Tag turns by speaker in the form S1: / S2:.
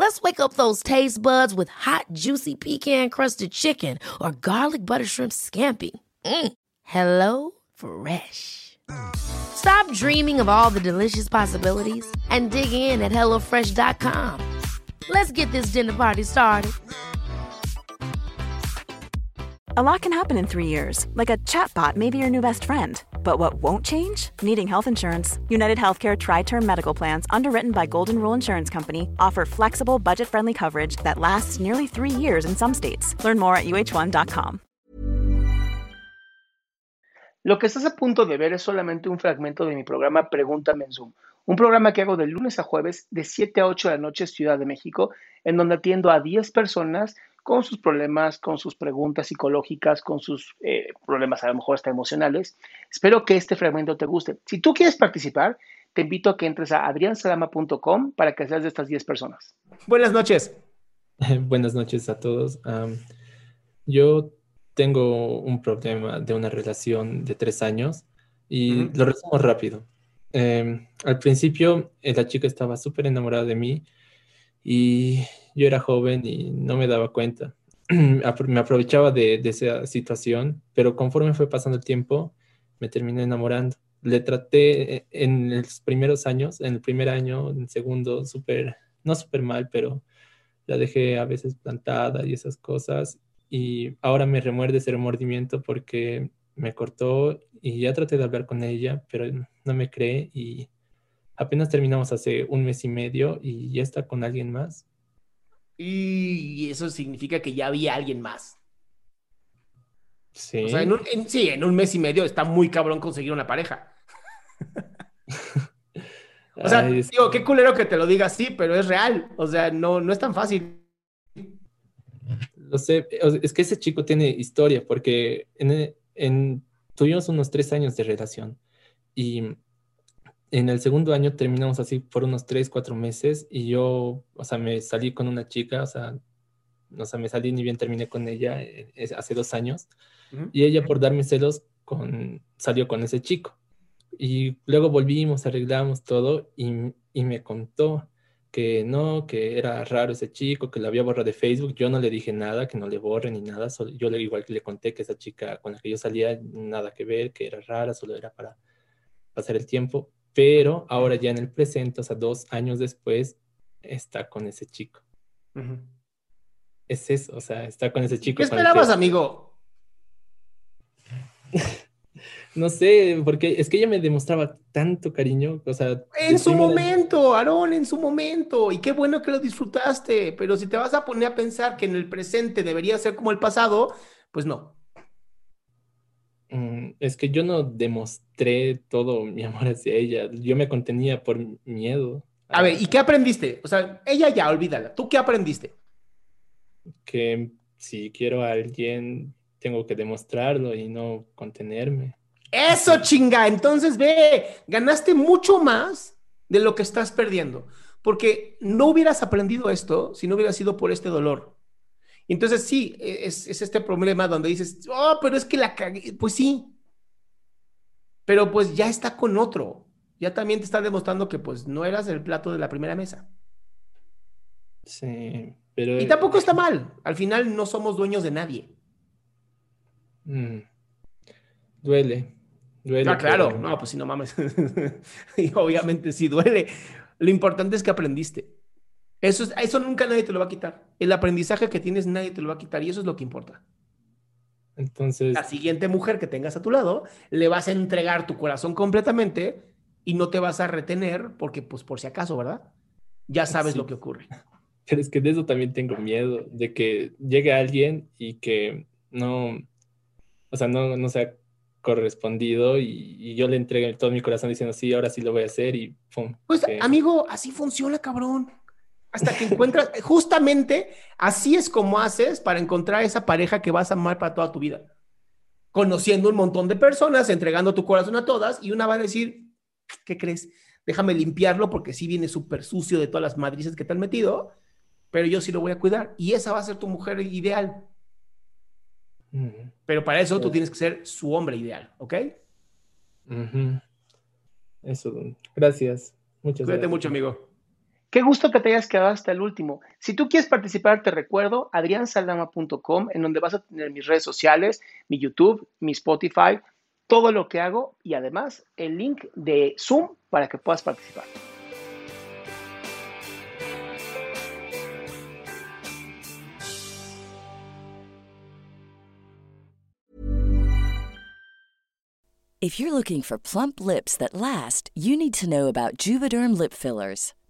S1: Let's wake up those taste buds with hot, juicy pecan crusted chicken or garlic butter shrimp scampi. Mm. Hello Fresh. Stop dreaming of all the delicious possibilities and dig in at HelloFresh.com. Let's get this dinner party started.
S2: A lot can happen in three years, like a chatbot may be your new best friend. But what won't change? Needing health insurance. United Healthcare Tri Term Medical Plans, underwritten by Golden Rule Insurance Company, offer flexible, budget friendly coverage that lasts nearly three years in some states. Learn more at uh1.com.
S3: Lo que estás a punto de ver es solamente un fragmento de mi programa Pregúntame en Zoom, un programa que hago de lunes a jueves de 7 a 8 de la noche Ciudad de México, en donde atiendo a 10 personas con sus problemas, con sus preguntas psicológicas, con sus eh, problemas a lo mejor hasta emocionales. Espero que este fragmento te guste. Si tú quieres participar, te invito a que entres a adriansalama.com para que seas de estas 10 personas. Buenas noches.
S4: Buenas noches a todos. Um, yo tengo un problema de una relación de tres años y lo resumo rápido. Eh, al principio, eh, la chica estaba súper enamorada de mí y yo era joven y no me daba cuenta. me aprovechaba de, de, esa situación, pero conforme fue pasando el tiempo, me terminé enamorando. Le traté eh, en los primeros años, en el primer año, en el segundo, súper, no súper mal, pero la dejé a veces plantada y esas cosas. Y ahora me remuerde ese remordimiento porque me cortó y ya traté de hablar con ella, pero no me cree y apenas terminamos hace un mes y medio y ya está con alguien más.
S3: Y eso significa que ya había alguien más.
S4: Sí.
S3: O sea, en un, sí, en un mes y medio está muy cabrón conseguir una pareja. o sea, digo, qué culero que te lo diga así, pero es real. O sea, no, no es tan fácil.
S4: Lo sé, es que ese chico tiene historia, porque en, en, tuvimos unos tres años de relación y en el segundo año terminamos así por unos tres, cuatro meses y yo, o sea, me salí con una chica, o sea, o sea, me salí ni bien terminé con ella eh, hace dos años y ella por darme celos con, salió con ese chico. Y luego volvimos, arreglamos todo y, y me contó que no, que era raro ese chico, que lo había borrado de Facebook. Yo no le dije nada, que no le borre ni nada. Solo, yo le, igual que le conté que esa chica con la que yo salía, nada que ver, que era rara, solo era para pasar el tiempo. Pero ahora ya en el presente, o sea, dos años después, está con ese chico. Es eso, o sea, está con ese chico.
S3: ¿Qué esperabas, amigo?
S4: no sé, porque es que ella me demostraba tanto cariño, o sea...
S3: En su momento, Aarón, en su momento, y qué bueno que lo disfrutaste, pero si te vas a poner a pensar que en el presente debería ser como el pasado, pues no.
S4: Mm, es que yo no demostré todo mi amor hacia ella. Yo me contenía por miedo.
S3: A ver, ¿y qué aprendiste? O sea, ella ya, olvídala. ¿Tú qué aprendiste?
S4: Que si quiero a alguien, tengo que demostrarlo y no contenerme.
S3: Eso, chinga. Entonces, ve, ganaste mucho más de lo que estás perdiendo. Porque no hubieras aprendido esto si no hubiera sido por este dolor. Entonces, sí, e, es, este problema donde dices, oh, pero es que la cagué. Pues sí. Pero pues ya está con otro. Ya también te está demostrando que pues no eras el plato de la primera mesa.
S4: Sí, pero...
S3: Y tampoco está mal. Al final no somos dueños de nadie.
S4: Mm. Duele. Duele.
S3: Ah, claro. No, pues si no mames. y obviamente sí duele. Lo importante es que aprendiste. Eso, eso nunca nadie te lo va a quitar. El aprendizaje que tienes nadie te lo va a quitar y eso es lo que importa.
S4: Entonces...
S3: La siguiente mujer que tengas a tu lado, le vas a entregar tu corazón completamente y no te vas a retener porque, pues, por si acaso, ¿verdad? Ya sabes lo que ocurre.
S4: Pero es que de eso también tengo miedo, de que llegue alguien y que no, o sea, no, no sea correspondido y, yo le entregue todo mi corazón diciendo, sí, ahora sí lo voy a hacer y pum.
S3: Pues, amigo, así funciona, cabrón. Hasta que encuentras, justamente así es como haces para encontrar esa pareja que vas a amar para toda tu vida. Conociendo un montón de personas, entregando tu corazón a todas y una va a decir, ¿qué crees? Déjame limpiarlo porque sí viene súper sucio de todas las madrices que te han metido, pero yo sí lo voy a cuidar y esa va a ser tu mujer ideal. Pero para eso tú tienes que ser su hombre ideal, ¿ok?
S4: Eso, gracias. Muchas
S3: Cuídate
S4: gracias.
S3: mucho, amigo.
S5: Qué gusto que te hayas quedado hasta el último. Si tú quieres participar, te recuerdo adriansaldama.com, en donde vas a tener mis redes sociales, mi YouTube, mi Spotify, todo lo que hago y además el link de Zoom para que puedas participar.
S6: If you're looking for plump lips that last, you need to know about Juvederm lip fillers.